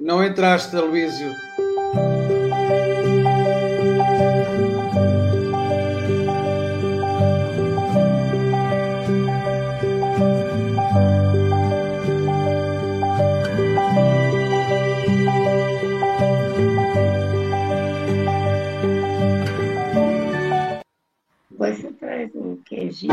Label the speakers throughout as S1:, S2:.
S1: Não entraste, Aloísio.
S2: Você traz um queijinho.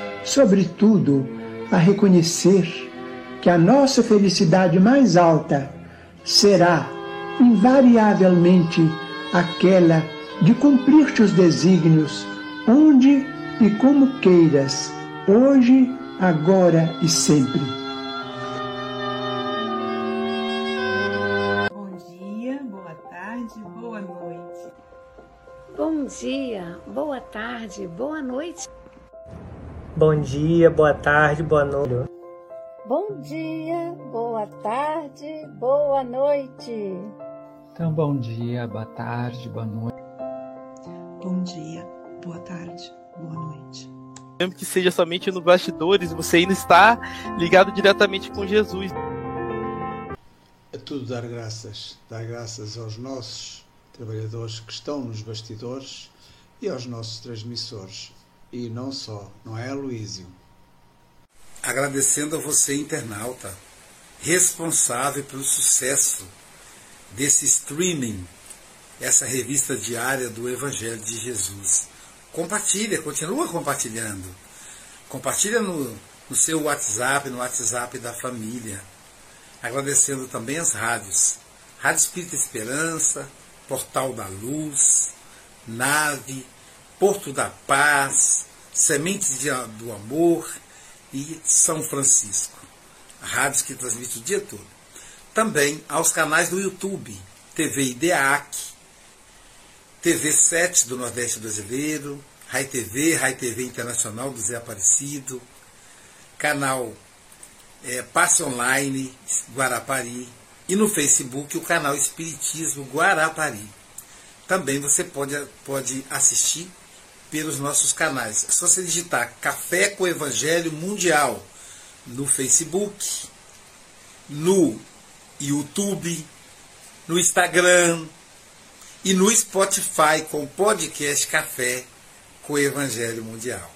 S3: sobretudo, a reconhecer que a nossa felicidade mais alta será, invariavelmente, aquela de cumprir teus desígnios, onde e como queiras, hoje, agora e sempre.
S4: Bom dia, boa tarde, boa noite.
S2: Bom dia, boa tarde, boa noite.
S5: Bom dia, boa tarde, boa noite.
S6: Bom dia, boa tarde, boa noite.
S7: Então, bom dia, boa tarde, boa noite.
S4: Bom dia, boa tarde, boa noite.
S8: Mesmo que seja somente no bastidores, você ainda está ligado diretamente com Jesus.
S1: É tudo dar graças. Dar graças aos nossos trabalhadores que estão nos bastidores e aos nossos transmissores. E não só, não é, Luísio?
S9: Agradecendo a você, internauta, responsável pelo sucesso desse streaming, essa revista diária do Evangelho de Jesus. Compartilha, continua compartilhando. Compartilha no, no seu WhatsApp, no WhatsApp da família. Agradecendo também as rádios. Rádio Espírita Esperança, Portal da Luz, Nave, Porto da Paz, Sementes do Amor e São Francisco. Rádios que transmitem o dia todo. Também aos canais do YouTube, TV IDEAC, TV 7 do Nordeste Brasileiro, Rai TV, Rai TV Internacional do Zé Aparecido, canal é, Passe Online Guarapari e no Facebook o canal Espiritismo Guarapari. Também você pode, pode assistir pelos nossos canais. É só você digitar Café com Evangelho Mundial no Facebook, no YouTube, no Instagram e no Spotify com o podcast Café com Evangelho Mundial.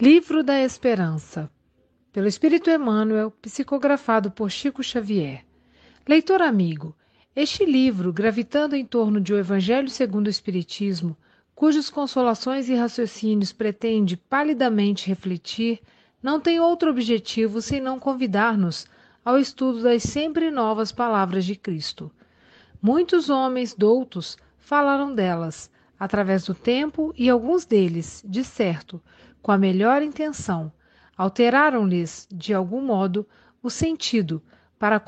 S10: Livro da Esperança, pelo Espírito Emmanuel, psicografado por Chico Xavier. Leitor amigo, este livro, gravitando em torno de O Evangelho segundo o Espiritismo, cujas consolações e raciocínios pretende palidamente refletir, não tem outro objetivo senão convidar-nos ao estudo das sempre novas palavras de Cristo. Muitos homens doutos falaram delas, através do tempo, e alguns deles, de certo, com a melhor intenção, alteraram-lhes, de algum modo, o sentido para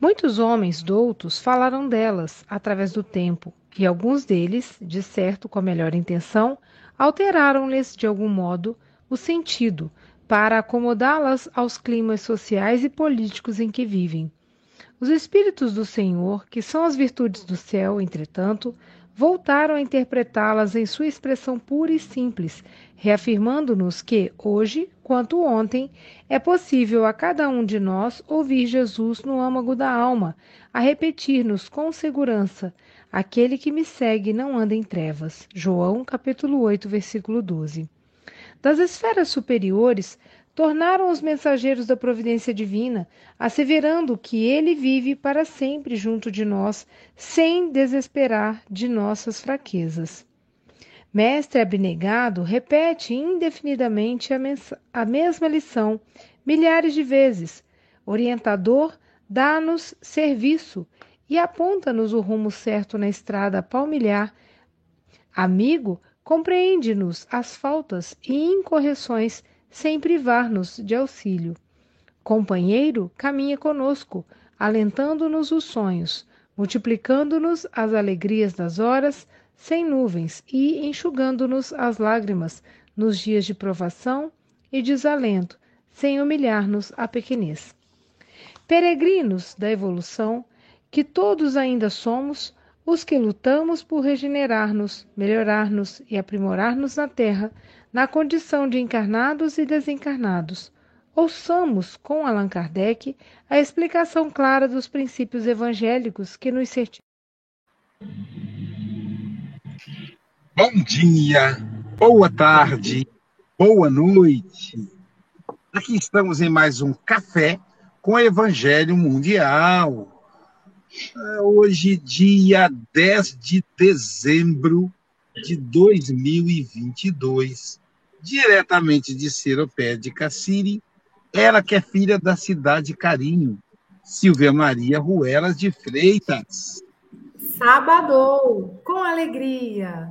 S10: Muitos homens doutos falaram delas através do tempo, e alguns deles, de certo com a melhor intenção, alteraram-lhes de algum modo o sentido para acomodá-las aos climas sociais e políticos em que vivem. Os Espíritos do Senhor, que são as virtudes do céu, entretanto, voltaram a interpretá-las em sua expressão pura e simples, reafirmando-nos que, hoje, quanto ontem, é possível a cada um de nós ouvir Jesus no âmago da alma, a repetir-nos com segurança: Aquele que me segue não anda em trevas. João, capítulo 8, versículo 12. Das esferas superiores, tornaram os mensageiros da providência divina, asseverando que ele vive para sempre junto de nós, sem desesperar de nossas fraquezas. Mestre abnegado repete indefinidamente a, a mesma lição milhares de vezes. Orientador dá-nos serviço e aponta-nos o rumo certo na estrada palmilhar. Amigo compreende-nos as faltas e incorreções sem privar-nos de auxílio. Companheiro caminha conosco, alentando-nos os sonhos, multiplicando-nos as alegrias das horas sem nuvens e enxugando-nos as lágrimas nos dias de provação e desalento, sem humilhar-nos a pequenez. Peregrinos da evolução, que todos ainda somos, os que lutamos por regenerar-nos, melhorar-nos e aprimorar-nos na Terra, na condição de encarnados e desencarnados. Ouçamos com Allan Kardec a explicação clara dos princípios evangélicos que nos certificam.
S9: Bom dia, boa tarde, boa noite. Aqui estamos em mais um café com o Evangelho Mundial. É hoje, dia 10 de dezembro de 2022 diretamente de Seropé de Cassiri, ela que é filha da cidade Carinho, Silvia Maria Ruelas de Freitas.
S11: Sábado, com alegria.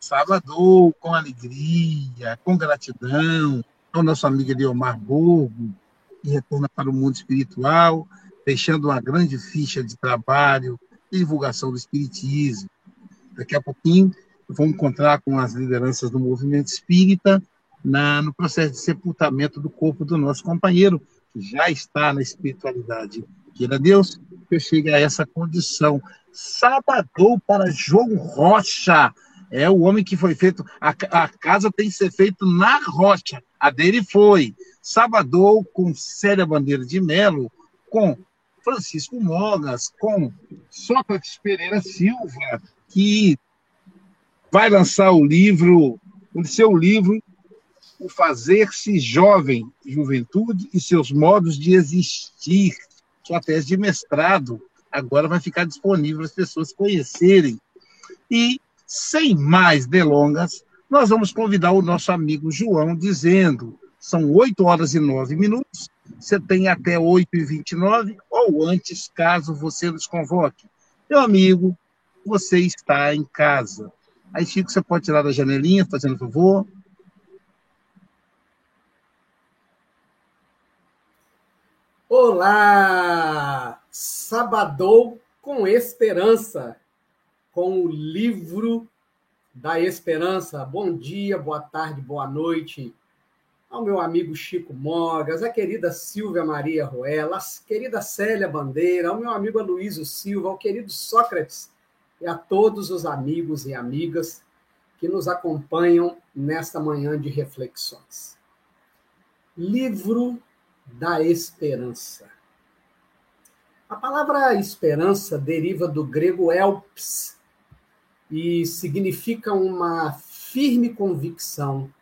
S9: Sábado, com alegria, com gratidão ao nosso amigo Leomar Borgo, que retorna para o mundo espiritual, deixando uma grande ficha de trabalho e divulgação do Espiritismo. Daqui a pouquinho vão encontrar com as lideranças do movimento espírita na, no processo de sepultamento do corpo do nosso companheiro, que já está na espiritualidade. Queira Deus que eu chegue a essa condição. Sabadou para João Rocha. É o homem que foi feito. A, a casa tem que ser feita na rocha. A dele foi. Sabadou com Célia Bandeira de Melo, com Francisco Mogas, com Sócrates Pereira Silva, que vai lançar o livro, o seu livro, O Fazer-se Jovem, Juventude e seus modos de existir. Sua tese de mestrado agora vai ficar disponível para as pessoas conhecerem. E, sem mais delongas, nós vamos convidar o nosso amigo João, dizendo: são 8 horas e 9 minutos, você tem até 8 e 29 ou antes, caso você nos convoque. Meu amigo, você está em casa. Aí, Chico, você pode tirar da janelinha, fazendo favor.
S12: Olá! Sabadou com esperança, com o livro da esperança. Bom dia, boa tarde, boa noite ao meu amigo Chico Mogas, a querida Silvia Maria Ruela, a querida Célia Bandeira, ao meu amigo Aloysio Silva, ao querido Sócrates e a todos os amigos e amigas que nos acompanham nesta manhã de reflexões. Livro da Esperança. A palavra esperança deriva do grego elps e significa uma firme convicção,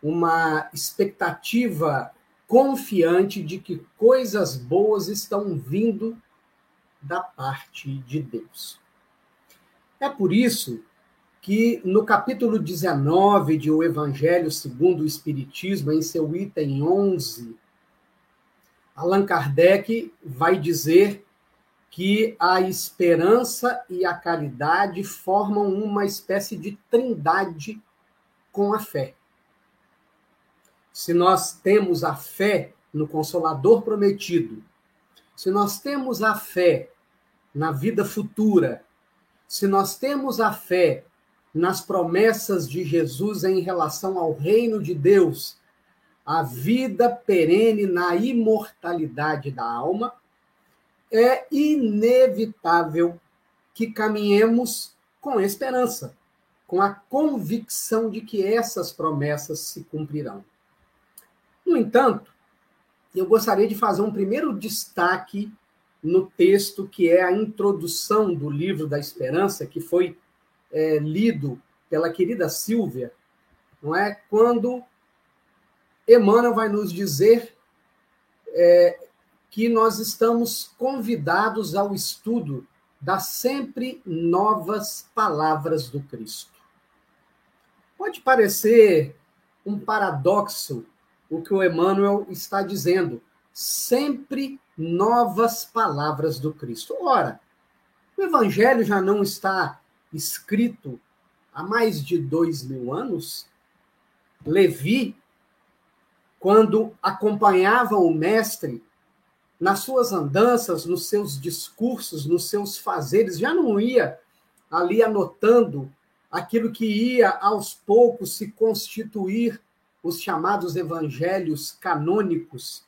S12: uma expectativa confiante de que coisas boas estão vindo da parte de Deus. É por isso que no capítulo 19 de O Evangelho segundo o Espiritismo, em seu item 11, Allan Kardec vai dizer que a esperança e a caridade formam uma espécie de trindade com a fé. Se nós temos a fé no Consolador prometido, se nós temos a fé na vida futura, se nós temos a fé nas promessas de Jesus em relação ao reino de Deus, a vida perene na imortalidade da alma, é inevitável que caminhemos com esperança, com a convicção de que essas promessas se cumprirão. No entanto, eu gostaria de fazer um primeiro destaque no texto que é a introdução do livro da Esperança, que foi é, lido pela querida Silvia, não é? Quando Emmanuel vai nos dizer é, que nós estamos convidados ao estudo das sempre novas palavras do Cristo. Pode parecer um paradoxo o que o Emmanuel está dizendo. Sempre novas palavras do Cristo. Ora, o Evangelho já não está escrito há mais de dois mil anos? Levi, quando acompanhava o Mestre nas suas andanças, nos seus discursos, nos seus fazeres, já não ia ali anotando aquilo que ia aos poucos se constituir os chamados evangelhos canônicos,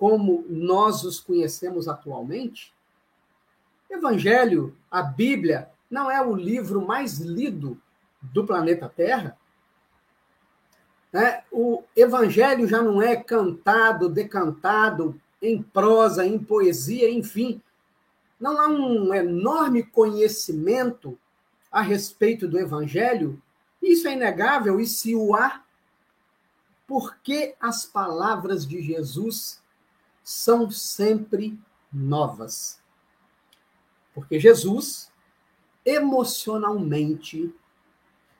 S12: como nós os conhecemos atualmente? Evangelho, a Bíblia, não é o livro mais lido do planeta Terra? É, o Evangelho já não é cantado, decantado em prosa, em poesia, enfim. Não há um enorme conhecimento a respeito do Evangelho, isso é inegável, e se o há, porque as palavras de Jesus são sempre novas. Porque Jesus, emocionalmente,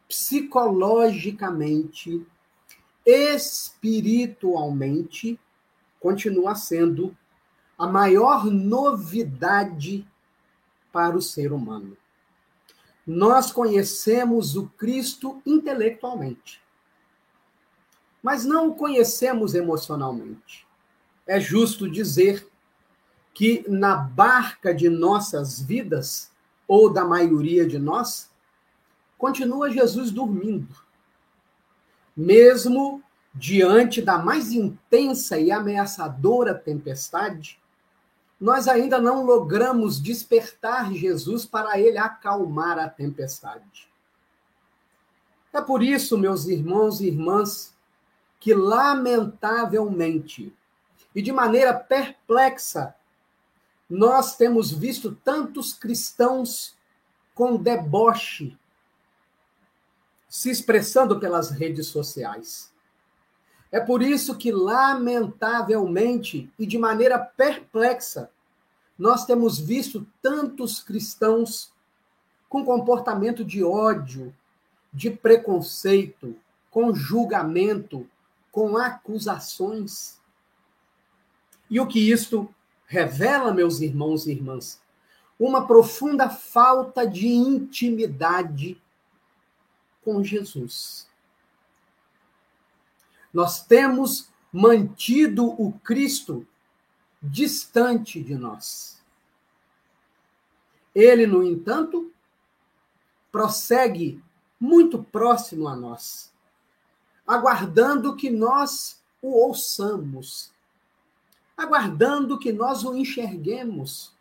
S12: psicologicamente, espiritualmente, continua sendo a maior novidade para o ser humano. Nós conhecemos o Cristo intelectualmente, mas não o conhecemos emocionalmente. É justo dizer que na barca de nossas vidas, ou da maioria de nós, continua Jesus dormindo. Mesmo diante da mais intensa e ameaçadora tempestade, nós ainda não logramos despertar Jesus para ele acalmar a tempestade. É por isso, meus irmãos e irmãs, que lamentavelmente e de maneira perplexa nós temos visto tantos cristãos com deboche se expressando pelas redes sociais. É por isso que, lamentavelmente e de maneira perplexa, nós temos visto tantos cristãos com comportamento de ódio, de preconceito, com julgamento, com acusações. E o que isto revela, meus irmãos e irmãs? Uma profunda falta de intimidade com Jesus. Nós temos mantido o Cristo distante de nós. Ele, no entanto, prossegue muito próximo a nós, aguardando que nós o ouçamos, aguardando que nós o enxerguemos,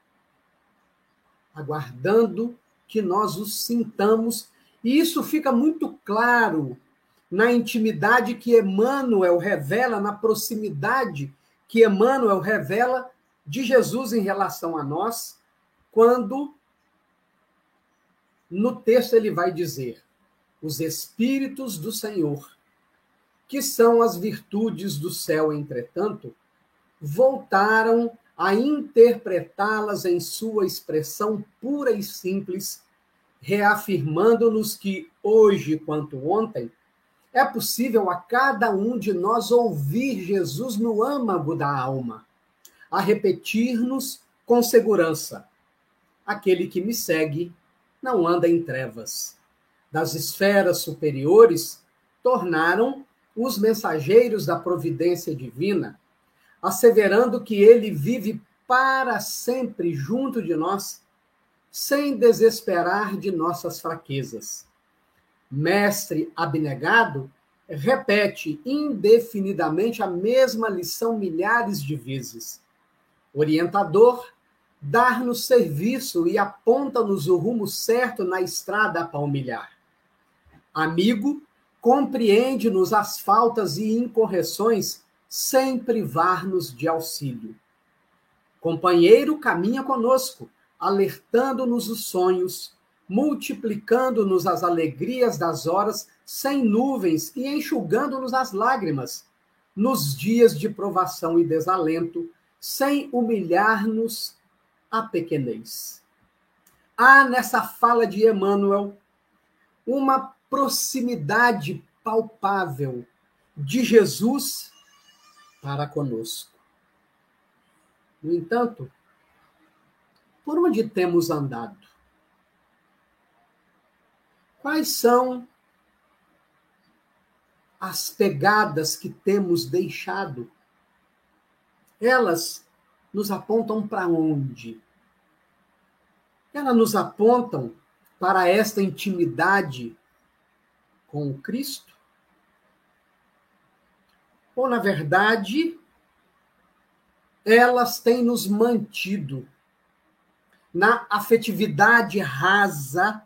S12: aguardando que nós o sintamos. E isso fica muito claro na intimidade que Emmanuel revela, na proximidade que Emmanuel revela de Jesus em relação a nós, quando no texto ele vai dizer: os Espíritos do Senhor, que são as virtudes do céu, entretanto, voltaram a interpretá-las em sua expressão pura e simples, reafirmando-nos que hoje quanto ontem é possível a cada um de nós ouvir Jesus no âmago da alma, a repetir-nos com segurança. Aquele que me segue não anda em trevas. Das esferas superiores, tornaram os mensageiros da providência divina, asseverando que ele vive para sempre junto de nós, sem desesperar de nossas fraquezas. Mestre abnegado repete indefinidamente a mesma lição milhares de vezes. Orientador dar-nos serviço e aponta-nos o rumo certo na estrada a palmilhar. Amigo, compreende-nos as faltas e incorreções sem privar-nos de auxílio. Companheiro caminha conosco, alertando-nos os sonhos, multiplicando-nos as alegrias das horas sem nuvens e enxugando-nos as lágrimas, nos dias de provação e desalento, sem humilhar-nos a pequenez. Há nessa fala de Emmanuel uma proximidade palpável de Jesus para conosco. No entanto, por onde temos andado? Quais são as pegadas que temos deixado? Elas nos apontam para onde? Elas nos apontam para esta intimidade com o Cristo? Ou, na verdade, elas têm nos mantido na afetividade rasa,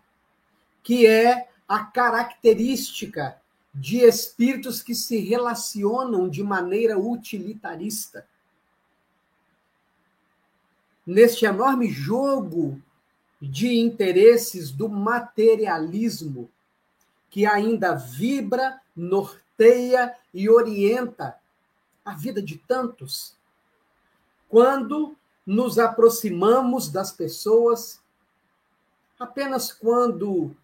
S12: que é a característica de espíritos que se relacionam de maneira utilitarista. Neste enorme jogo de interesses do materialismo que ainda vibra, norteia e orienta a vida de tantos. Quando nos aproximamos das pessoas, apenas quando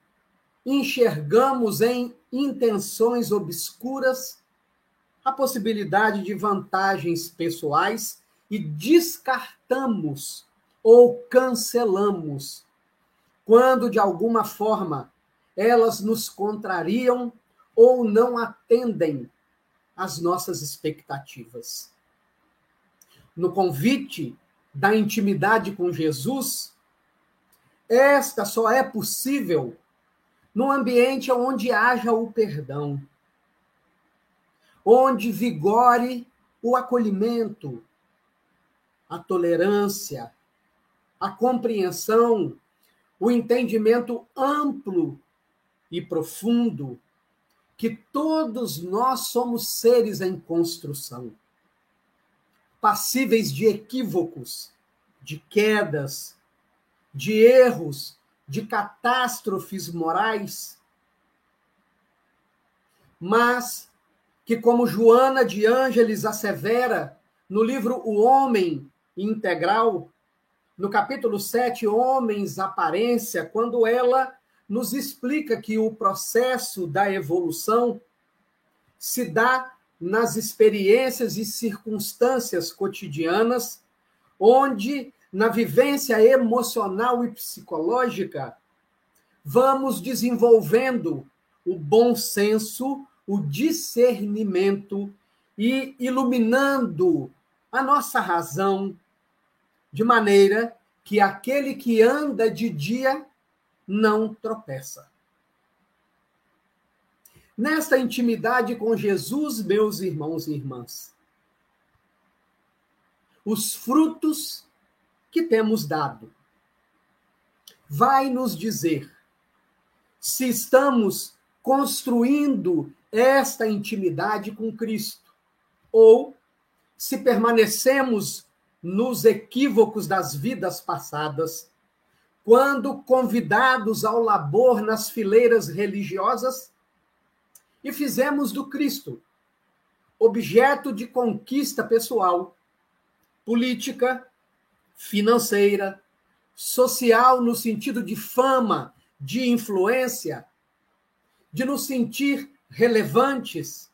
S12: enxergamos em intenções obscuras a possibilidade de vantagens pessoais e descartamos ou cancelamos quando de alguma forma elas nos contrariam ou não atendem às nossas expectativas. No convite da intimidade com Jesus, esta só é possível num ambiente onde haja o perdão, onde vigore o acolhimento, a tolerância, a compreensão, o entendimento amplo e profundo que todos nós somos seres em construção, passíveis de equívocos, de quedas, de erros, de catástrofes morais, mas que, como Joana de Ângeles assevera no livro O Homem integral, no capítulo 7, Homens Aparência, quando ela nos explica que o processo da evolução se dá nas experiências e circunstâncias cotidianas, onde, na vivência emocional e psicológica, vamos desenvolvendo o bom senso, o discernimento e iluminando a nossa razão, de maneira que aquele que anda de dia não tropeça. Nesta intimidade com Jesus, meus irmãos e irmãs, os frutos que temos dado vai nos dizer se estamos construindo esta intimidade com Cristo ou se permanecemos nos equívocos das vidas passadas, quando convidados ao labor nas fileiras religiosas, e fizemos do Cristo objeto de conquista pessoal, política, financeira, social no sentido de fama, de influência, de nos sentir relevantes,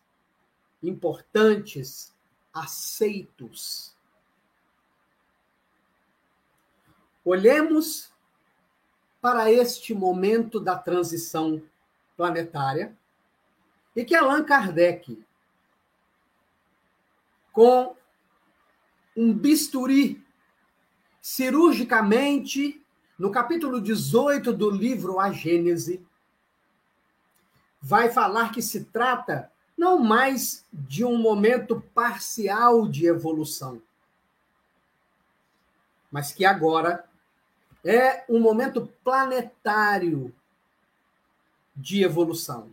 S12: importantes, aceitos. olhemos para este momento da transição planetária e que Allan Kardec, com um bisturi, cirurgicamente, no capítulo 18 do livro A Gênese, vai falar que se trata não mais de um momento parcial de evolução, mas que agora é um momento planetário de evolução,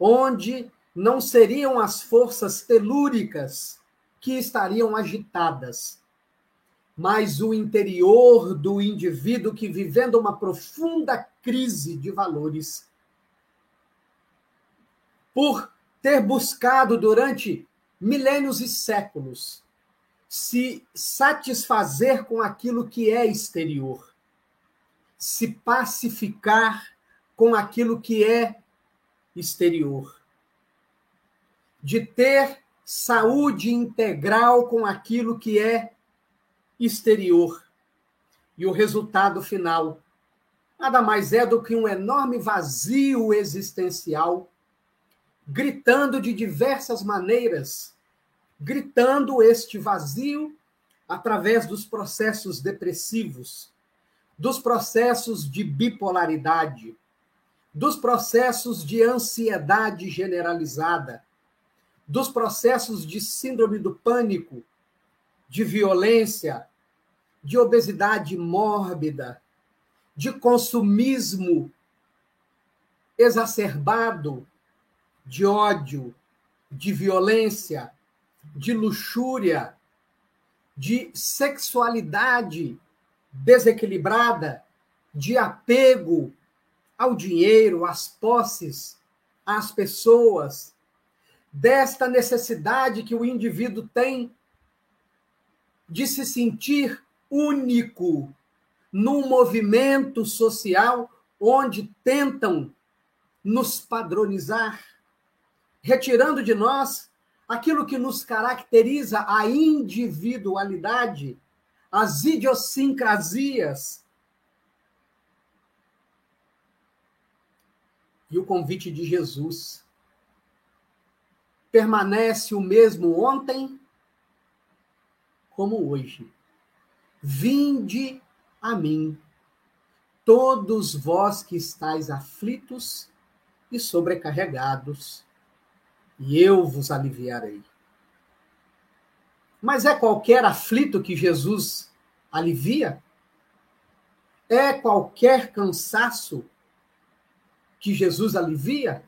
S12: onde não seriam as forças telúricas que estariam agitadas, mas o interior do indivíduo que, vivendo uma profunda crise de valores, por ter buscado durante milênios e séculos se satisfazer com aquilo que é exterior, se pacificar com aquilo que é exterior, de ter saúde integral com aquilo que é exterior. E o resultado final nada mais é do que um enorme vazio existencial gritando de diversas maneiras, gritando este vazio através dos processos depressivos, dos processos de bipolaridade, dos processos de ansiedade generalizada, dos processos de síndrome do pânico, de violência, de obesidade mórbida, de consumismo exacerbado, de ódio, de violência, de luxúria, de sexualidade desequilibrada, de apego ao dinheiro, às posses, às pessoas, desta necessidade que o indivíduo tem de se sentir único num movimento social onde tentam nos padronizar retirando de nós aquilo que nos caracteriza a individualidade, as idiosincrasias. E o convite de Jesus permanece o mesmo ontem como hoje. Vinde a mim, todos vós que estáis aflitos e sobrecarregados, e eu vos aliviarei. Mas é qualquer aflito que Jesus alivia? É qualquer cansaço que Jesus alivia?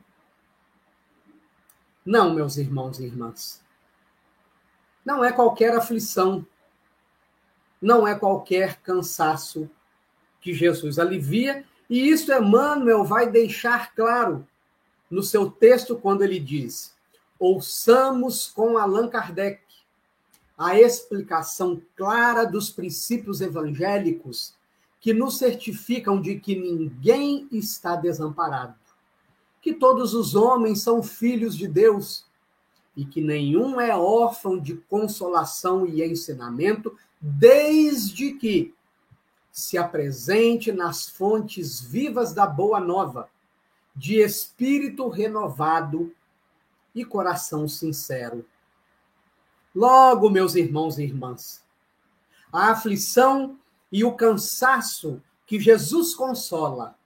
S12: Não, meus irmãos e irmãs. Não é qualquer aflição, não é qualquer cansaço que Jesus alivia, e isso Emmanuel vai deixar claro no seu texto quando ele diz: ouçamos com Allan Kardec a explicação clara dos princípios evangélicos que nos certificam de que ninguém está desamparado, que todos os homens são filhos de Deus e que nenhum é órfão de consolação e ensinamento, desde que se apresente nas fontes vivas da Boa Nova, de espírito renovado e coração sincero. Logo, meus irmãos e irmãs, a aflição e o cansaço que Jesus consola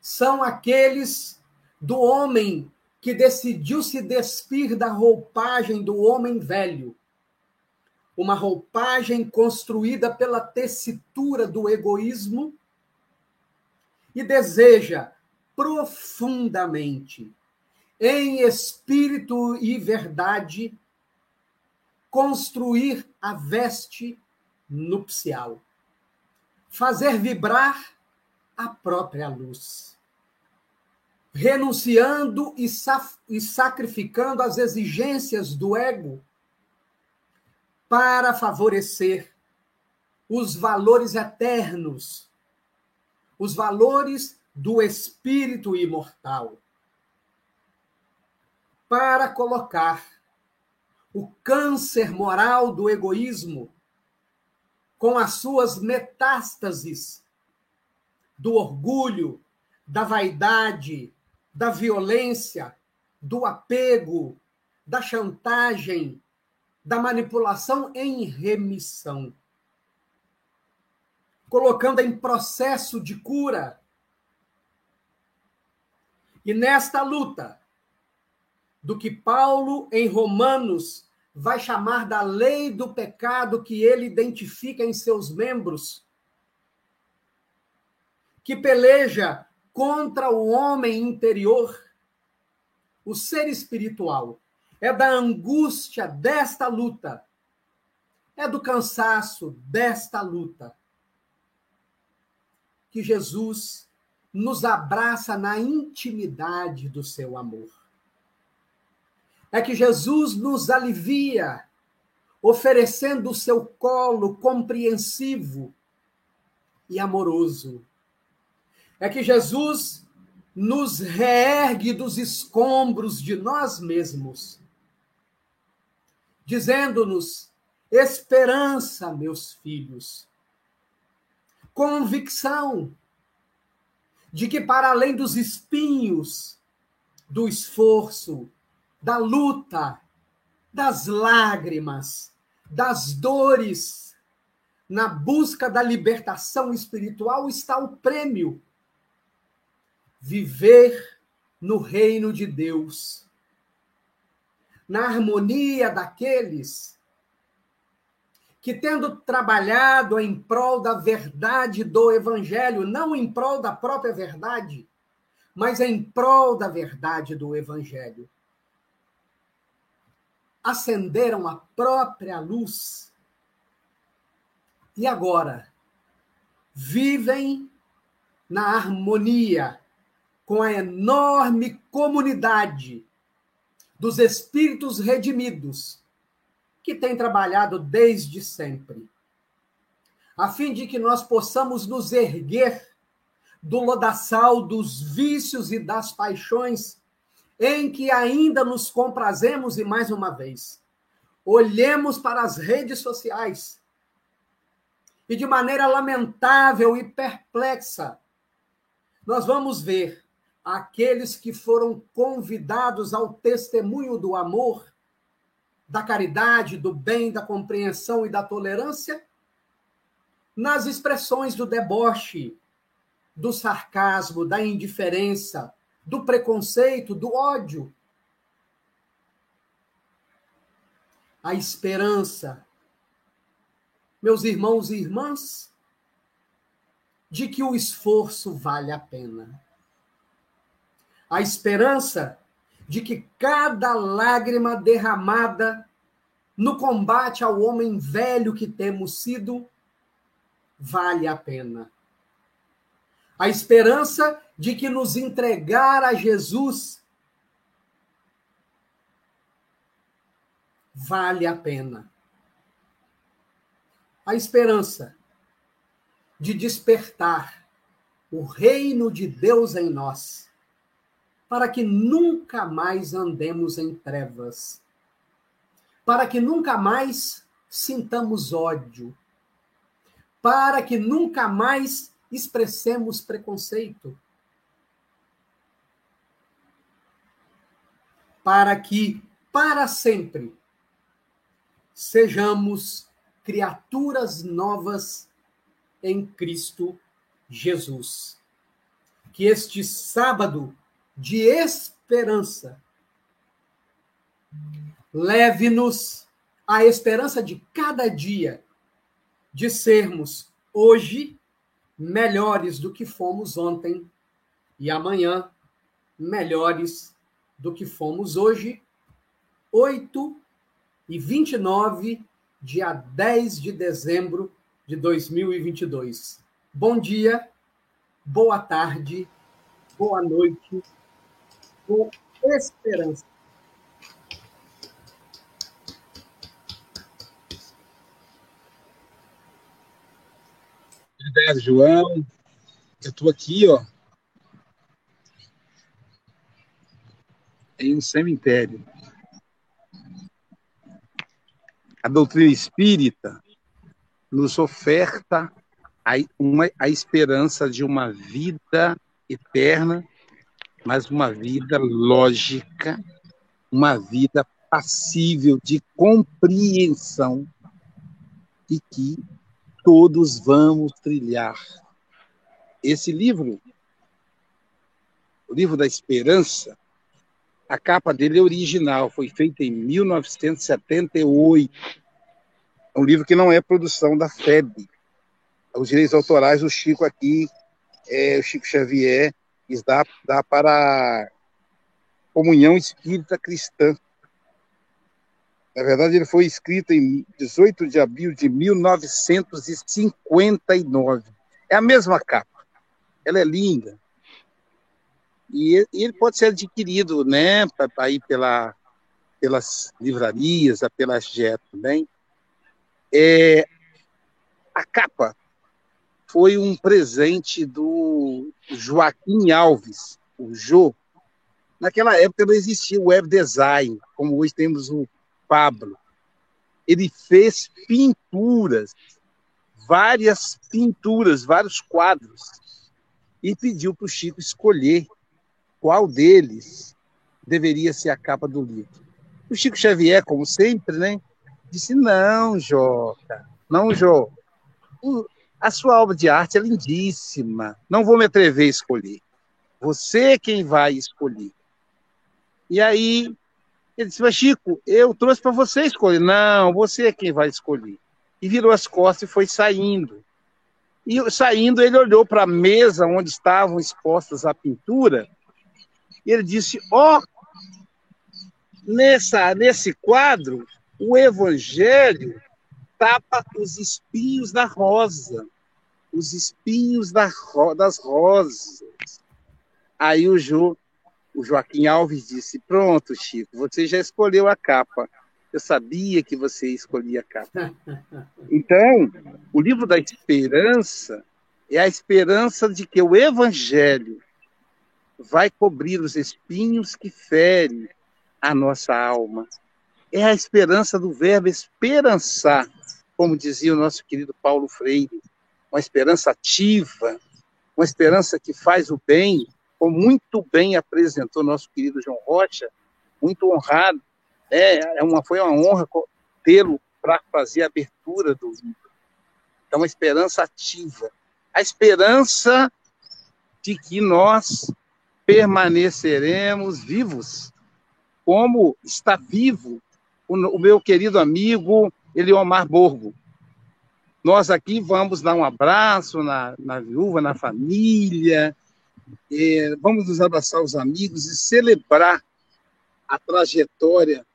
S12: são aqueles do homem que decidiu se despir da roupagem do homem velho, uma roupagem construída pela tessitura do egoísmo e deseja profundamente em espírito e verdade, construir a veste nupcial, fazer vibrar a própria luz, renunciando e, e sacrificando as exigências do ego para favorecer os valores eternos, os valores do espírito imortal. Para colocar o câncer moral do egoísmo com as suas metástases do orgulho, da vaidade, da violência, do apego, da chantagem, da manipulação em remissão, colocando em processo de cura. E nesta luta, do que Paulo, em Romanos, vai chamar da lei do pecado que ele identifica em seus membros, que peleja contra o homem interior, o ser espiritual. É da angústia desta luta, é do cansaço desta luta, que Jesus nos abraça na intimidade do seu amor é que Jesus nos alivia, oferecendo o seu colo compreensivo e amoroso. É que Jesus nos reergue dos escombros de nós mesmos, dizendo-nos: esperança, meus filhos, convicção de que, para além dos espinhos, do esforço, da luta, das lágrimas, das dores, na busca da libertação espiritual está o prêmio. Viver no reino de Deus, na harmonia daqueles que, tendo trabalhado em prol da verdade do Evangelho, não em prol da própria verdade, mas em prol da verdade do Evangelho, acenderam a própria luz. E agora vivem na harmonia com a enorme comunidade dos espíritos redimidos que tem trabalhado desde sempre, a fim de que nós possamos nos erguer do lodaçal dos vícios e das paixões em que ainda nos comprazemos e mais uma vez, olhemos para as redes sociais e de maneira lamentável e perplexa, nós vamos ver aqueles que foram convidados ao testemunho do amor, da caridade, do bem, da compreensão e da tolerância, nas expressões do deboche, do sarcasmo, da indiferença, do preconceito, do ódio. A esperança, meus irmãos e irmãs, de que o esforço vale a pena. A esperança de que cada lágrima derramada no combate ao homem velho que temos sido vale a pena. A esperança de que nos entregar a Jesus vale a pena. A esperança de despertar o reino de Deus em nós, para que nunca mais andemos em trevas, para que nunca mais sintamos ódio, para que nunca mais expressemos preconceito. Para que, para sempre, sejamos criaturas novas em Cristo Jesus. Que este sábado de esperança leve-nos à esperança de cada dia de sermos hoje melhores do que fomos ontem e amanhã melhores do que fomos hoje, 8 e 29, dia 10 de dezembro de 2022. Bom dia, boa tarde, boa noite, com esperança.
S9: Obrigado, João. Eu estou aqui, ó, um cemitério. A doutrina espírita nos oferta a, uma, a esperança de uma vida eterna, mas uma vida lógica, uma vida passível de compreensão e que todos vamos trilhar. Esse livro, o livro da esperança, a capa dele é original, foi feita em 1978. É um livro que não é produção da FEB. Os direitos autorais, o Chico aqui, é, o Chico Xavier, dá, dá para a Comunhão Espírita Cristã. Na verdade, ele foi escrito em 18 de abril de 1959. É a mesma capa. Ela é linda. E ele pode ser adquirido, né, para ir pela, pelas livrarias, pela GE também. É, a capa foi um presente do Joaquim Alves, o Jô. Naquela época não existia o web design, como hoje temos o Pablo. Ele fez pinturas, várias pinturas, vários quadros, e pediu para o Chico escolher qual deles deveria ser a capa do livro. O Chico Xavier, como sempre, né, disse: Não, Joca, não, Jô. A sua obra de arte é lindíssima. Não vou me atrever a escolher. Você é quem vai escolher. E aí ele disse: Mas Chico, eu trouxe para você escolher. Não, você é quem vai escolher. E virou as costas e foi saindo. E saindo, ele olhou para a mesa onde estavam expostas a pintura e ele disse: Ó, oh, nessa, nesse quadro, o evangelho tapa os espinhos da rosa, os espinhos da, das rosas. Aí o, jo, o Joaquim Alves disse: Pronto, Chico, você já escolheu a capa. Eu sabia que você escolhia a capa. Então, o livro da esperança é a esperança de que o evangelho vai cobrir os espinhos que ferem a nossa alma. É a esperança do verbo esperançar, como dizia o nosso querido Paulo Freire, uma esperança ativa, uma esperança que faz o bem, como muito bem apresentou nosso querido João Rocha, muito honrado. É, é uma, foi uma honra tê-lo para fazer a abertura do livro. Então, uma esperança ativa. A esperança de que nós permaneceremos vivos, como está vivo o, o meu querido amigo Eliomar Borgo. Nós aqui vamos dar um abraço na, na viúva, na família, vamos nos abraçar os amigos e celebrar a trajetória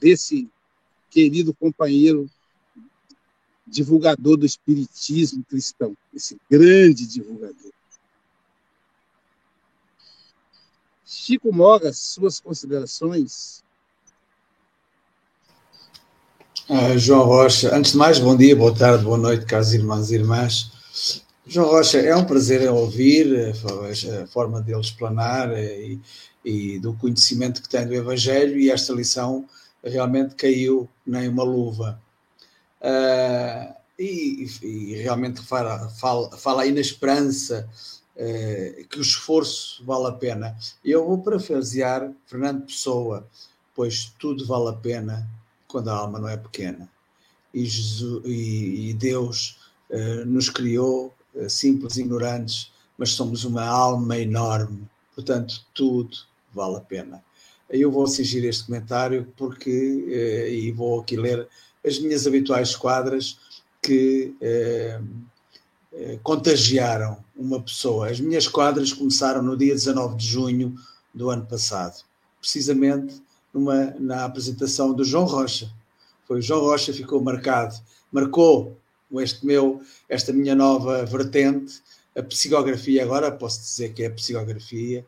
S9: desse querido companheiro divulgador do espiritismo cristão, esse grande divulgador. Chico Mogas, suas considerações.
S1: Ah, João Rocha, antes de mais, bom dia, boa tarde, boa noite, caros irmãos e irmãs. João Rocha, é um prazer ouvir a forma dele explanar e, e do conhecimento que tem do Evangelho e esta lição realmente caiu nem uma luva. Uh, e, e, realmente fala, fala, fala aí na esperança eh, que o esforço vale a pena. Eu vou parafrasear Fernando Pessoa, pois tudo vale a pena quando a alma não é pequena. E, Jesus, e, e Deus uh, nos criou uh, simples, ignorantes, mas somos uma alma enorme. Portanto, tudo vale a pena. Eu vou assistir este comentário porque, uh, e vou aqui ler as minhas habituais quadras que eh, contagiaram uma pessoa. As minhas quadras começaram no dia 19 de junho do ano passado, precisamente numa, na apresentação do João Rocha. Foi o João Rocha ficou marcado, marcou este meu, esta minha nova vertente, a psicografia agora, posso dizer que é a psicografia,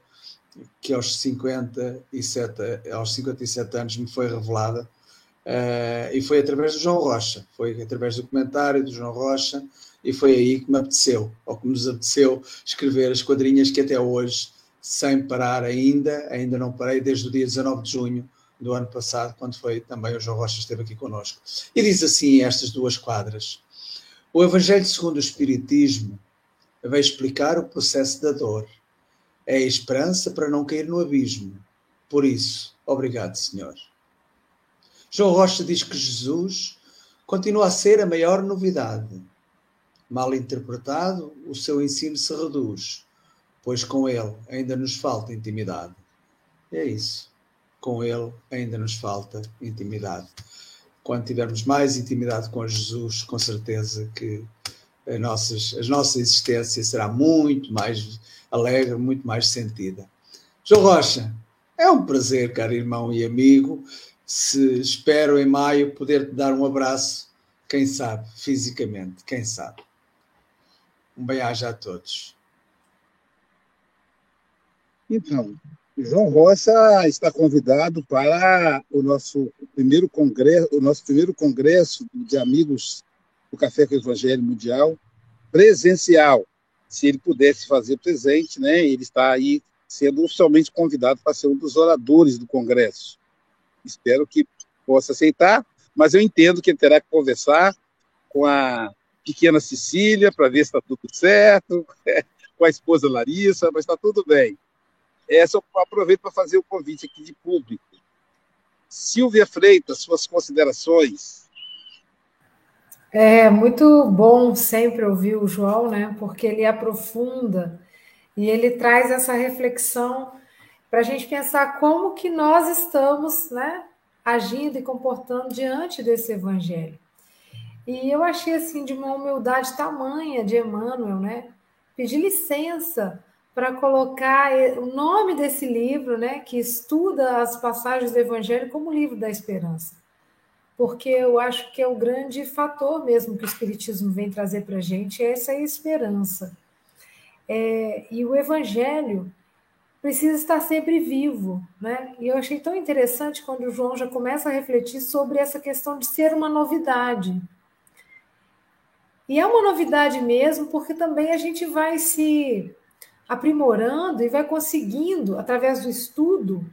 S1: que aos 57, aos 57 anos me foi revelada, uh, e foi através do João Rocha, foi através do comentário do João Rocha, e foi aí que me apeteceu, ou que nos apeteceu, escrever as quadrinhas que até hoje, sem parar ainda, ainda não parei, desde o dia 19 de junho do ano passado, quando foi também o João Rocha esteve aqui conosco. E diz assim estas duas quadras. O Evangelho segundo o Espiritismo vai explicar o processo da dor. É a esperança para não cair no abismo. Por isso, obrigado, Senhor. João Rocha diz que Jesus continua a ser a maior novidade. Mal interpretado, o seu ensino se reduz, pois com ele ainda nos falta intimidade. É isso. Com ele ainda nos falta intimidade. Quando tivermos mais intimidade com Jesus, com certeza que a, nossas, a nossa existência será muito mais alegre, muito mais sentida. João Rocha, é um prazer, caro irmão e amigo. Se espero em maio poder te dar um abraço, quem sabe, fisicamente, quem sabe. Um bem-aja a todos.
S9: Então, João Rocha está convidado para o nosso primeiro congresso, o nosso primeiro congresso de amigos do Café com o Evangelho Mundial, presencial. Se ele pudesse fazer presente, né? Ele está aí sendo oficialmente convidado para ser um dos oradores do congresso. Espero que possa aceitar, mas eu entendo que ele terá que conversar com a pequena Cecília para ver se está tudo certo, com a esposa Larissa, mas está tudo bem. Essa eu aproveito para fazer o convite aqui de público. Silvia Freitas, suas considerações.
S10: É muito bom sempre ouvir o João, né? Porque ele aprofunda e ele traz essa reflexão para a gente pensar como que nós estamos, né, agindo e comportando diante desse evangelho. E eu achei assim de uma humildade tamanha de Emmanuel, né? Pedir licença para colocar o nome desse livro, né, que estuda as passagens do evangelho como livro da esperança. Porque eu acho que é o grande fator mesmo que o espiritismo vem trazer para a gente, é essa esperança. É, e o evangelho precisa estar sempre vivo, né? E eu achei tão interessante quando o João já começa a refletir sobre essa questão de ser uma novidade. E é uma novidade mesmo, porque também a gente vai se aprimorando e vai conseguindo, através do estudo,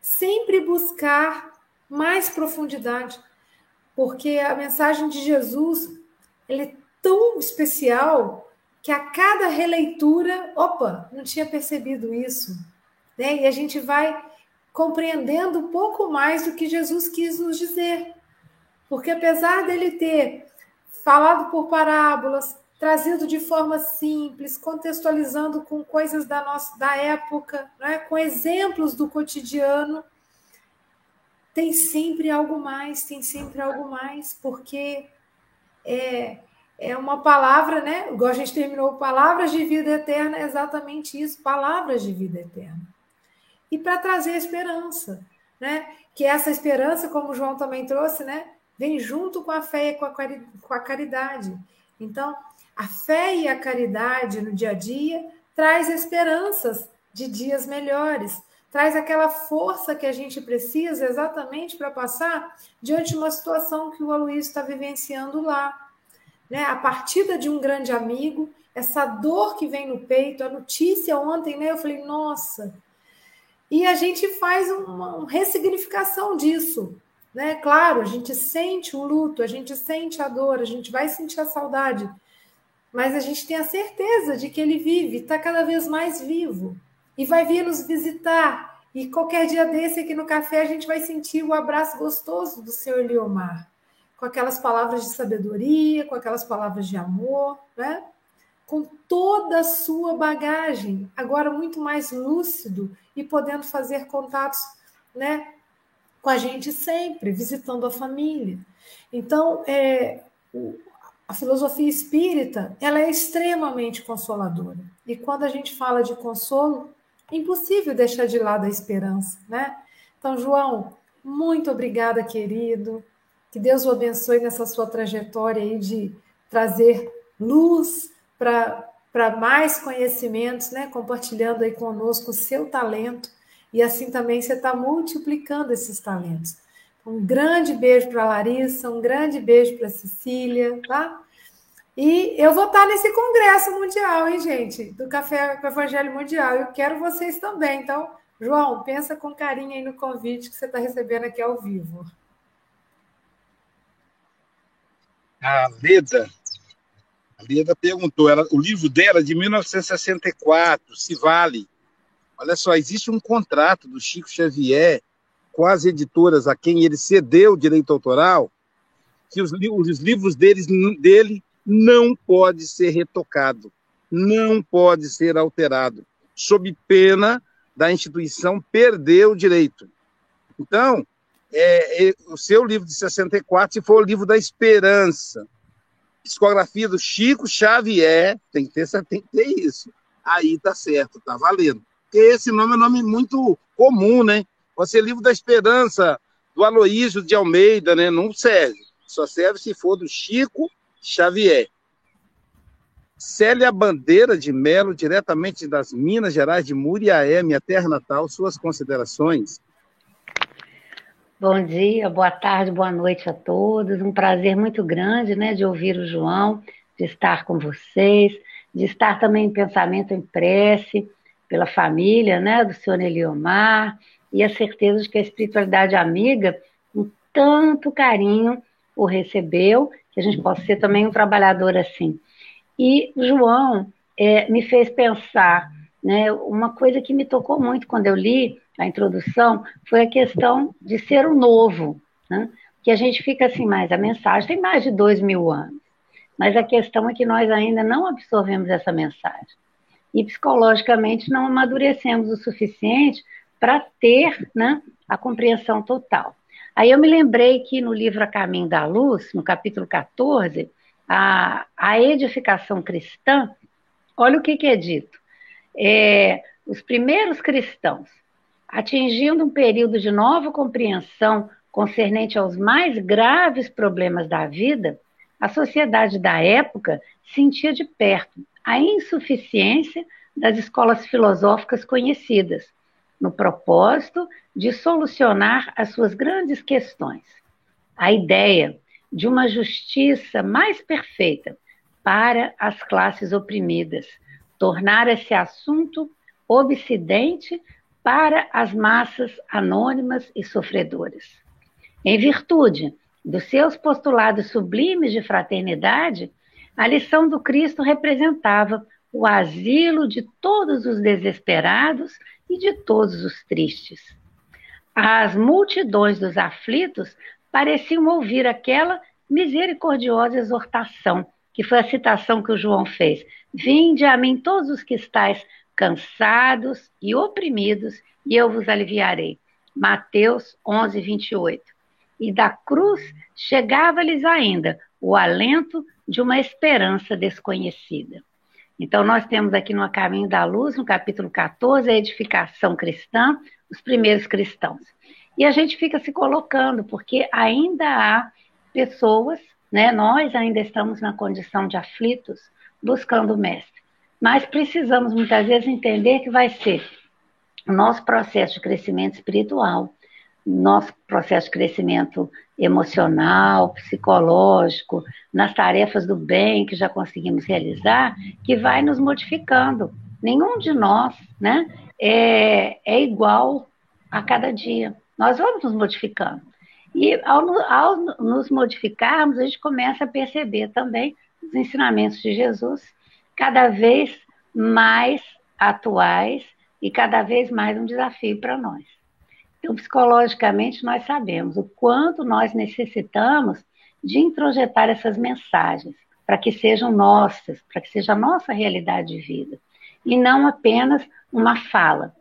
S10: sempre buscar mais profundidade, porque a mensagem de Jesus ele é tão especial que a cada releitura, opa, não tinha percebido isso. Né? E a gente vai compreendendo um pouco mais do que Jesus quis nos dizer. Porque apesar dele ter falado por parábolas, trazido de forma simples, contextualizando com coisas da nossa da época, né? com exemplos do cotidiano, tem sempre algo mais, tem sempre algo mais, porque é, é uma palavra, né? Igual a gente terminou, palavras de vida eterna, é exatamente isso, palavras de vida eterna. E para trazer esperança, né? Que essa esperança, como o João também trouxe, né? Vem junto com a fé e com a caridade. Então, a fé e a caridade no dia a dia traz esperanças de dias melhores, traz aquela força que a gente precisa exatamente para passar diante de uma situação que o Aloysio está vivenciando lá né? A partida de um grande amigo, essa dor que vem no peito, a notícia ontem, né? Eu falei, nossa. E a gente faz uma, uma ressignificação disso, né? Claro, a gente sente o luto, a gente sente a dor, a gente vai sentir a saudade, mas a gente tem a certeza de que ele vive, está cada vez mais vivo e vai vir nos visitar. E qualquer dia desse aqui no café a gente vai sentir o abraço gostoso do seu Eliomar com aquelas palavras de sabedoria, com aquelas palavras de amor, né? com toda a sua bagagem, agora muito mais lúcido e podendo fazer contatos né, com a gente sempre, visitando a família. Então, é, a filosofia espírita ela é extremamente consoladora. E quando a gente fala de consolo, é impossível deixar de lado a esperança. Né? Então, João, muito obrigada, querido. Que Deus o abençoe nessa sua trajetória aí de trazer luz para mais conhecimentos, né? compartilhando aí conosco o seu talento. E assim também você está multiplicando esses talentos. Um grande beijo para a Larissa, um grande beijo para a Cecília, tá? E eu vou estar nesse congresso mundial, hein, gente? Do Café com Evangelho Mundial. Eu quero vocês também. Então, João, pensa com carinho aí no convite que você está recebendo aqui ao vivo.
S9: a Leda A Lieda perguntou, ela, o livro dela é de 1964, se vale. Olha só, existe um contrato do Chico Xavier com as editoras a quem ele cedeu o direito autoral, que os, os livros deles, dele não pode ser retocado, não pode ser alterado, sob pena da instituição perder o direito. Então, é, é, o seu livro de 64, se for o livro da esperança, psicografia do Chico Xavier, tem que ter, tem que ter isso. Aí tá certo, tá valendo. Porque esse nome é um nome muito comum, né? Pode ser livro da esperança, do Aloísio de Almeida, né? Não serve. Só serve se for do Chico Xavier. Célia Bandeira de Melo, diretamente das Minas Gerais de Muriaé, minha terra natal, suas considerações.
S2: Bom dia, boa tarde, boa noite a todos. Um prazer muito grande, né, de ouvir o João, de estar com vocês, de estar também em pensamento em prece pela família, né, do senhor Eliomar, e a certeza de que a espiritualidade amiga, com tanto carinho, o recebeu, que a gente possa ser também um trabalhador assim. E João é, me fez pensar, né, uma coisa que me tocou muito quando eu li a introdução foi a questão de ser o novo, né? que a gente fica assim, mas a mensagem tem mais de dois mil anos, mas a questão é que nós ainda não absorvemos essa mensagem e psicologicamente não amadurecemos o suficiente para ter né, a compreensão total. Aí eu me lembrei que no livro A Caminho da Luz, no capítulo 14, a, a edificação cristã, olha o que, que é dito. É, os primeiros cristãos, atingindo um período de nova compreensão concernente aos mais graves problemas da vida, a sociedade da época sentia de perto a insuficiência das escolas filosóficas conhecidas, no propósito de solucionar as suas grandes questões. A ideia de uma justiça mais perfeita para as classes oprimidas, tornar esse assunto obsidente para as massas anônimas e sofredoras. Em virtude dos seus postulados sublimes de fraternidade, a lição do Cristo representava o asilo de todos os desesperados e de todos os tristes. As multidões dos aflitos pareciam ouvir aquela misericordiosa exortação, que foi a citação que o João fez. Vinde a mim todos os que estáis cansados e oprimidos, e eu vos aliviarei. Mateus 11, 28. E da cruz chegava-lhes ainda o alento de uma esperança desconhecida. Então, nós temos aqui no Caminho da Luz, no capítulo 14, a edificação cristã, os primeiros cristãos. E a gente fica se colocando, porque ainda há pessoas, né, nós ainda estamos na condição de aflitos, buscando o Mestre. Mas precisamos muitas vezes entender que vai ser o nosso processo de crescimento espiritual, nosso processo de crescimento emocional, psicológico, nas tarefas do bem que já conseguimos realizar, que vai nos modificando. Nenhum de nós né, é, é igual a cada dia. Nós vamos nos modificando. E ao, ao nos modificarmos, a gente começa a perceber também os ensinamentos de Jesus cada vez mais atuais e cada vez mais um desafio para nós. Então, psicologicamente, nós sabemos o quanto nós necessitamos de introjetar essas mensagens para que sejam nossas, para que seja a nossa realidade de vida, e não apenas uma fala.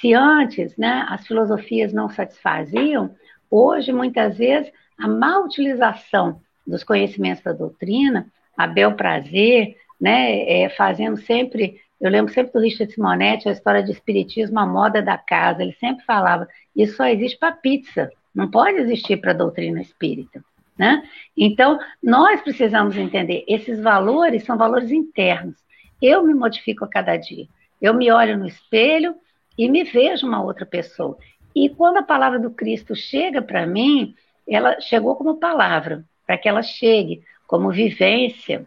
S2: Se antes né, as filosofias não satisfaziam, hoje, muitas vezes, a má utilização dos conhecimentos da doutrina, a bel prazer, né, é, fazendo sempre. Eu lembro sempre do Richard Simonetti, a história de espiritismo, a moda da casa. Ele sempre falava: isso só existe para pizza, não pode existir para a doutrina espírita. Né? Então, nós precisamos entender: esses valores são valores internos. Eu me modifico a cada dia. Eu me olho no espelho e me vejo uma outra pessoa. E quando a palavra do Cristo chega para mim, ela chegou como palavra, para que ela chegue como vivência,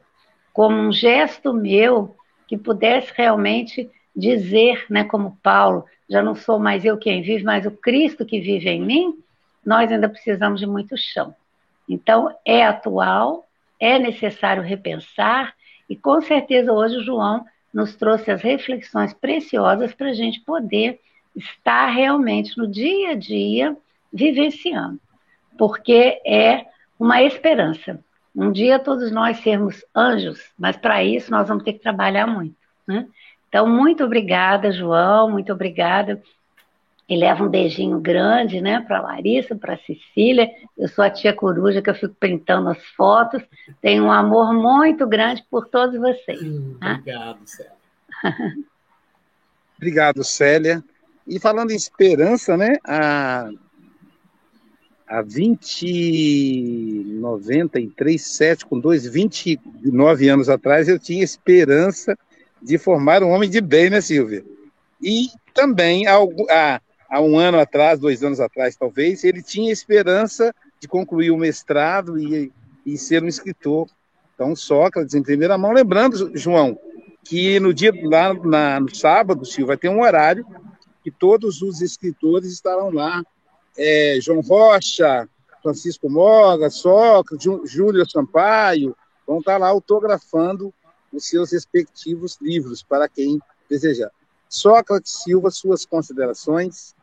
S2: como um gesto meu que pudesse realmente dizer, né, como Paulo, já não sou mais eu quem vive, mas o Cristo que vive em mim, nós ainda precisamos de muito chão. Então, é atual, é necessário repensar, E com certeza hoje o João nos trouxe as reflexões preciosas para a gente poder estar realmente no dia a dia vivenciando, porque é uma esperança. Um dia todos nós sermos anjos, mas para isso nós vamos ter que trabalhar muito. Né? Então, muito obrigada, João, muito obrigada. E leva um beijinho grande, né, para Larissa, para Cecília. Eu sou a tia Coruja que eu fico printando as fotos. Tenho um amor muito grande por todos vocês.
S12: Hum, tá? Obrigado, Célia.
S9: Obrigado, Célia. E falando em esperança, né, a há 20, 93, 7 com 2, 29 anos atrás, eu tinha esperança de formar um homem de bem, né, Silvia? E também, há, há um ano atrás, dois anos atrás, talvez, ele tinha esperança de concluir o mestrado e, e ser um escritor. Então, Sócrates, em primeira mão, lembrando, João, que no dia lá na, no sábado, Silvia, vai ter um horário que todos os escritores estarão lá é, João Rocha, Francisco Moga, Sócrates, Júlio Sampaio, vão estar lá autografando os seus respectivos livros para quem desejar. Sócrates Silva, suas considerações.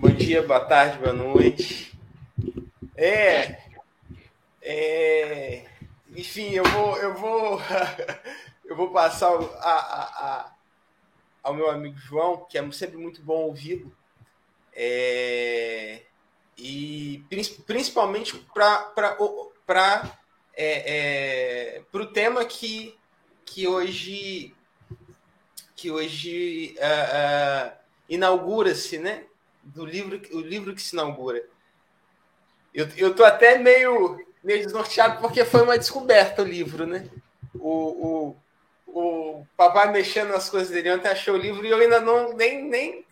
S13: Bom dia, boa tarde, boa noite. É, é enfim, eu vou, eu vou, eu vou passar a, a ao meu amigo João, que é sempre muito bom ouvi-lo, é, e principalmente para é, é, o tema que, que hoje que hoje uh, uh, inaugura-se, né? Do livro, o livro que se inaugura. Eu, eu tô até meio, meio desnorteado porque foi uma descoberta o livro, né? O, o, o papai mexendo nas coisas dele ontem achou o livro e eu ainda não nem nem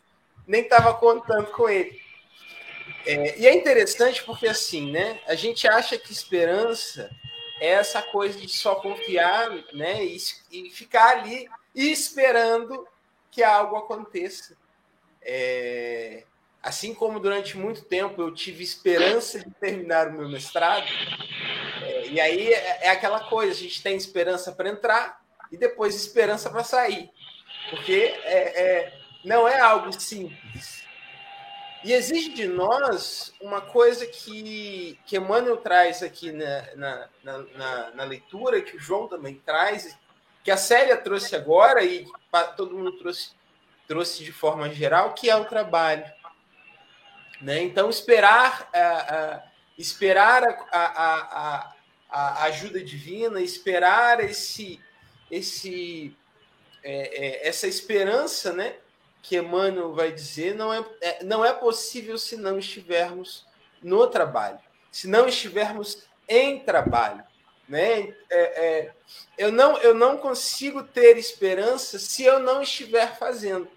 S13: nem estava contando com ele. É, e é interessante porque assim, né? A gente acha que esperança é essa coisa de só confiar, né? E, e ficar ali esperando que algo aconteça. É, assim como durante muito tempo eu tive esperança de terminar o meu mestrado, é, e aí é, é aquela coisa, a gente tem esperança para entrar, e depois esperança para sair. Porque é, é, não é algo simples. E exige de nós uma coisa que, que Emmanuel traz aqui na, na, na, na leitura, que o João também traz, que a Célia trouxe agora e todo mundo trouxe, trouxe de forma geral, que é o trabalho. Né? Então, esperar, a, esperar a, a, a, a ajuda divina, esperar esse, esse é, é, essa esperança, né, que Emmanuel vai dizer, não é, é, não é possível se não estivermos no trabalho, se não estivermos em trabalho, né? É, é, eu não eu não consigo ter esperança se eu não estiver fazendo.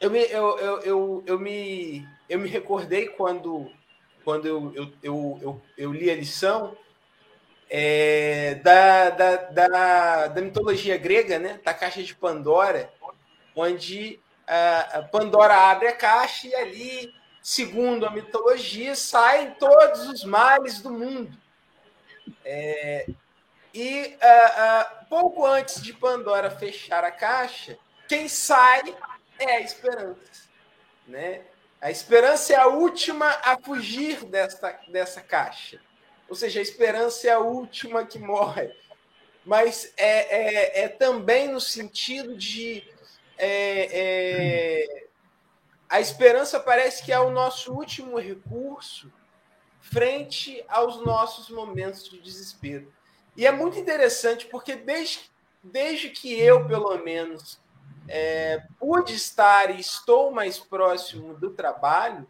S13: Eu me, eu, eu, eu, eu me, eu me recordei quando, quando eu, eu, eu, eu, eu li a lição é, da, da, da, da, mitologia grega, né? da caixa de Pandora, onde a Pandora abre a caixa e ali, segundo a mitologia, saem todos os males do mundo. É, e pouco antes de Pandora fechar a caixa, quem sai é a esperança. Né? A esperança é a última a fugir dessa, dessa caixa. Ou seja, a esperança é a última que morre. Mas é, é, é também no sentido de. É, é, a esperança parece que é o nosso último recurso frente aos nossos momentos de desespero. E é muito interessante porque desde, desde que eu, pelo menos, é, pude estar e estou mais próximo do trabalho,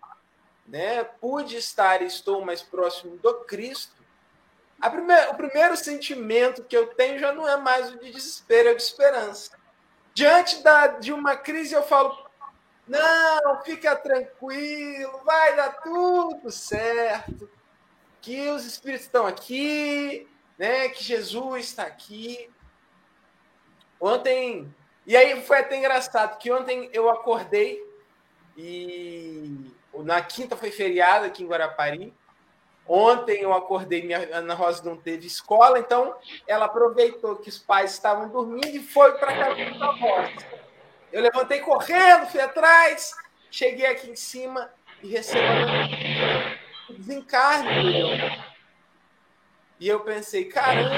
S13: né? pude estar e estou mais próximo do Cristo, o primeiro sentimento que eu tenho já não é mais o de desespero, é o de esperança. Diante da, de uma crise, eu falo: não, fica tranquilo, vai dar tudo certo, que os espíritos estão aqui, né? que Jesus está aqui. Ontem, e aí foi até engraçado, que ontem eu acordei e na quinta foi feriado aqui em Guarapari. Ontem eu acordei, minha Ana Rosa não teve escola, então ela aproveitou que os pais estavam dormindo e foi para casa dos avós. Eu levantei correndo, fui atrás, cheguei aqui em cima e recebi o desencarne do Eliomar. E eu pensei, caramba,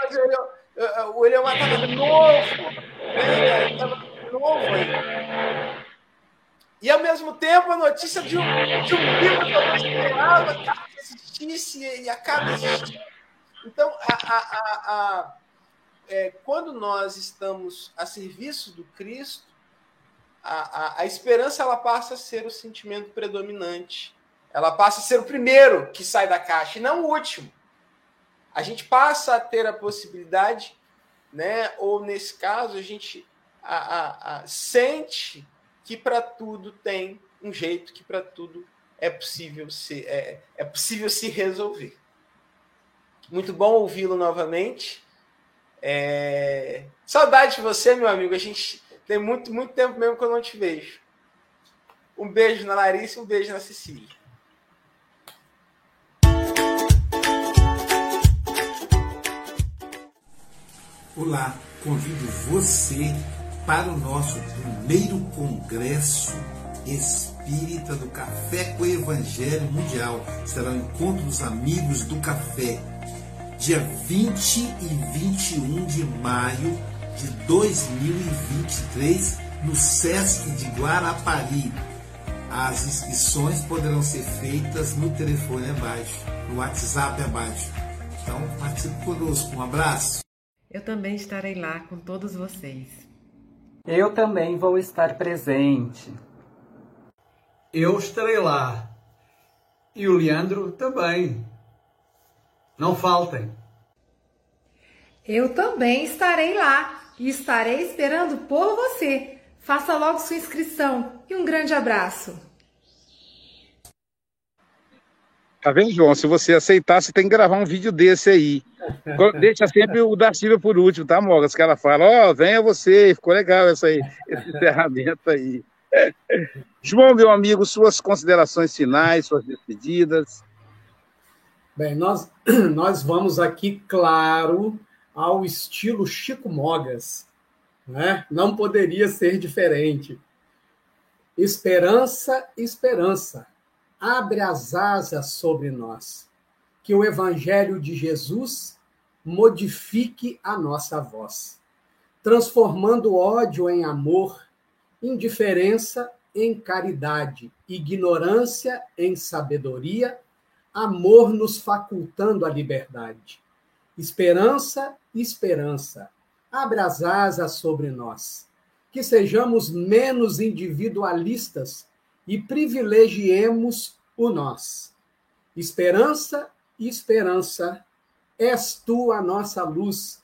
S13: mas o Eliomar estava novo, né? estava novo ainda. E ao mesmo tempo a notícia de um, de um livro que eu não esperava que existisse e acaba existindo. Então, a, a, a, é, quando nós estamos a serviço do Cristo, a, esperança ela passa a ser o sentimento predominante. Ela passa a ser o primeiro que sai da caixa e não o último. A gente passa a ter a possibilidade, né? ou nesse caso, a gente a, sente que para tudo tem um jeito, que para tudo é possível se, é, é possível se resolver. Muito bom ouvi-lo novamente. É... Saudade de você, meu amigo. A gente tem muito, muito tempo mesmo que eu não te vejo. Um beijo na Larissa um beijo na Cecília.
S14: Olá, convido você para o nosso primeiro congresso espírita do Café com o Evangelho Mundial. Será o encontro dos amigos do café, dia 20 e 21 de maio de 2023, no SESC de Guarapari. As inscrições poderão ser feitas no telefone abaixo, no WhatsApp abaixo. Então, participe conosco. Um abraço.
S15: Eu também estarei lá com todos vocês.
S7: Eu também vou estar presente.
S1: Eu estarei lá. E o Leandro também. Não faltem.
S6: Eu também estarei lá e estarei esperando por você. Faça logo sua inscrição e um grande abraço.
S9: Tá vendo, João? Se você aceitar, você tem que gravar um vídeo desse aí. Deixa sempre o da Silvia por último, tá, Mogas? Que ela fala, ó, oh, venha você, ficou legal essa aí, esse encerramento aí. João, meu amigo, suas considerações finais, suas despedidas.
S12: Bem, nós, nós vamos aqui, claro, ao estilo Chico Mogas. Né? Não poderia ser diferente. Esperança, esperança. Abre as asas sobre nós. Que o Evangelho de Jesus modifique a nossa voz, transformando ódio em amor, indiferença em caridade, ignorância em sabedoria, amor nos facultando a liberdade. Esperança, esperança, abre as asas sobre nós. Que sejamos menos individualistas e privilegiemos o nós. Esperança, esperança, És tu a nossa luz,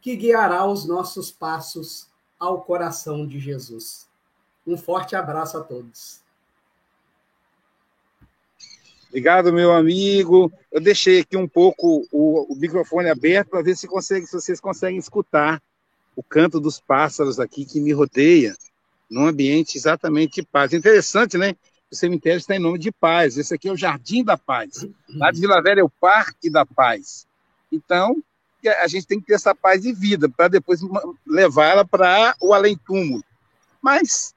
S12: que guiará os nossos passos ao coração de Jesus. Um forte abraço a todos.
S9: Obrigado, meu amigo. Eu deixei aqui um pouco o, o microfone aberto para ver se, consegue, se vocês conseguem escutar o canto dos pássaros aqui que me rodeia, num ambiente exatamente de paz. Interessante, né? O cemitério está em nome de paz. Esse aqui é o Jardim da Paz. Lá de Vila Velha é o Parque da Paz. Então, a gente tem que ter essa paz de vida para depois levar ela para o além-túmulo. Mas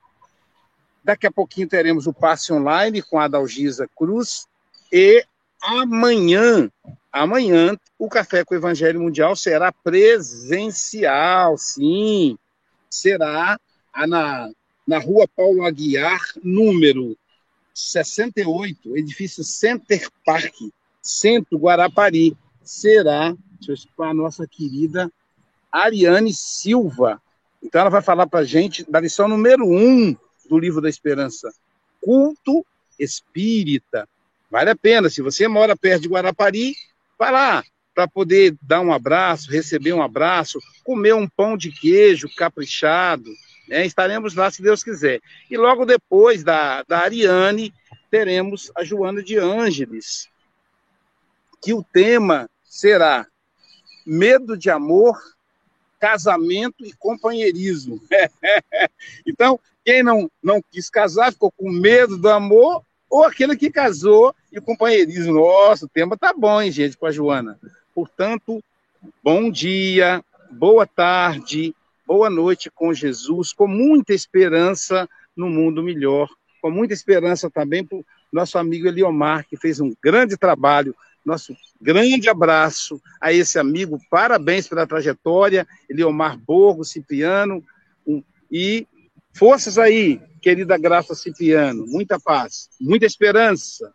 S9: daqui a pouquinho teremos o passe online com a Adalgisa Cruz e amanhã, amanhã o Café com o Evangelho Mundial será presencial, sim. Será na, na rua Paulo Aguiar, número 68, edifício Center Park, Centro Guarapari será a nossa querida Ariane Silva. Então, ela vai falar para a gente da lição número um do Livro da Esperança: culto espírita. Vale a pena. Se você mora perto de Guarapari, vai lá para poder dar um abraço, receber um abraço, comer um pão de queijo caprichado. Né? Estaremos lá, se Deus quiser. E logo depois da, da Ariane, teremos a Joana de Ângeles, que o tema será medo de amor, casamento e companheirismo. então, quem não, não quis casar, ficou com medo do amor, ou aquele que casou e companheirismo. Nossa, o tema tá bom, hein, gente, com a Joana. Portanto, bom dia, boa tarde, boa noite com Jesus, com muita esperança no mundo melhor, com muita esperança também para o nosso amigo Eliomar, que fez um grande trabalho. Nosso grande abraço a esse amigo, parabéns pela trajetória, Eliomar Borgo, Cipriano, um, e forças aí, querida Graça Cipriano, muita paz, muita esperança.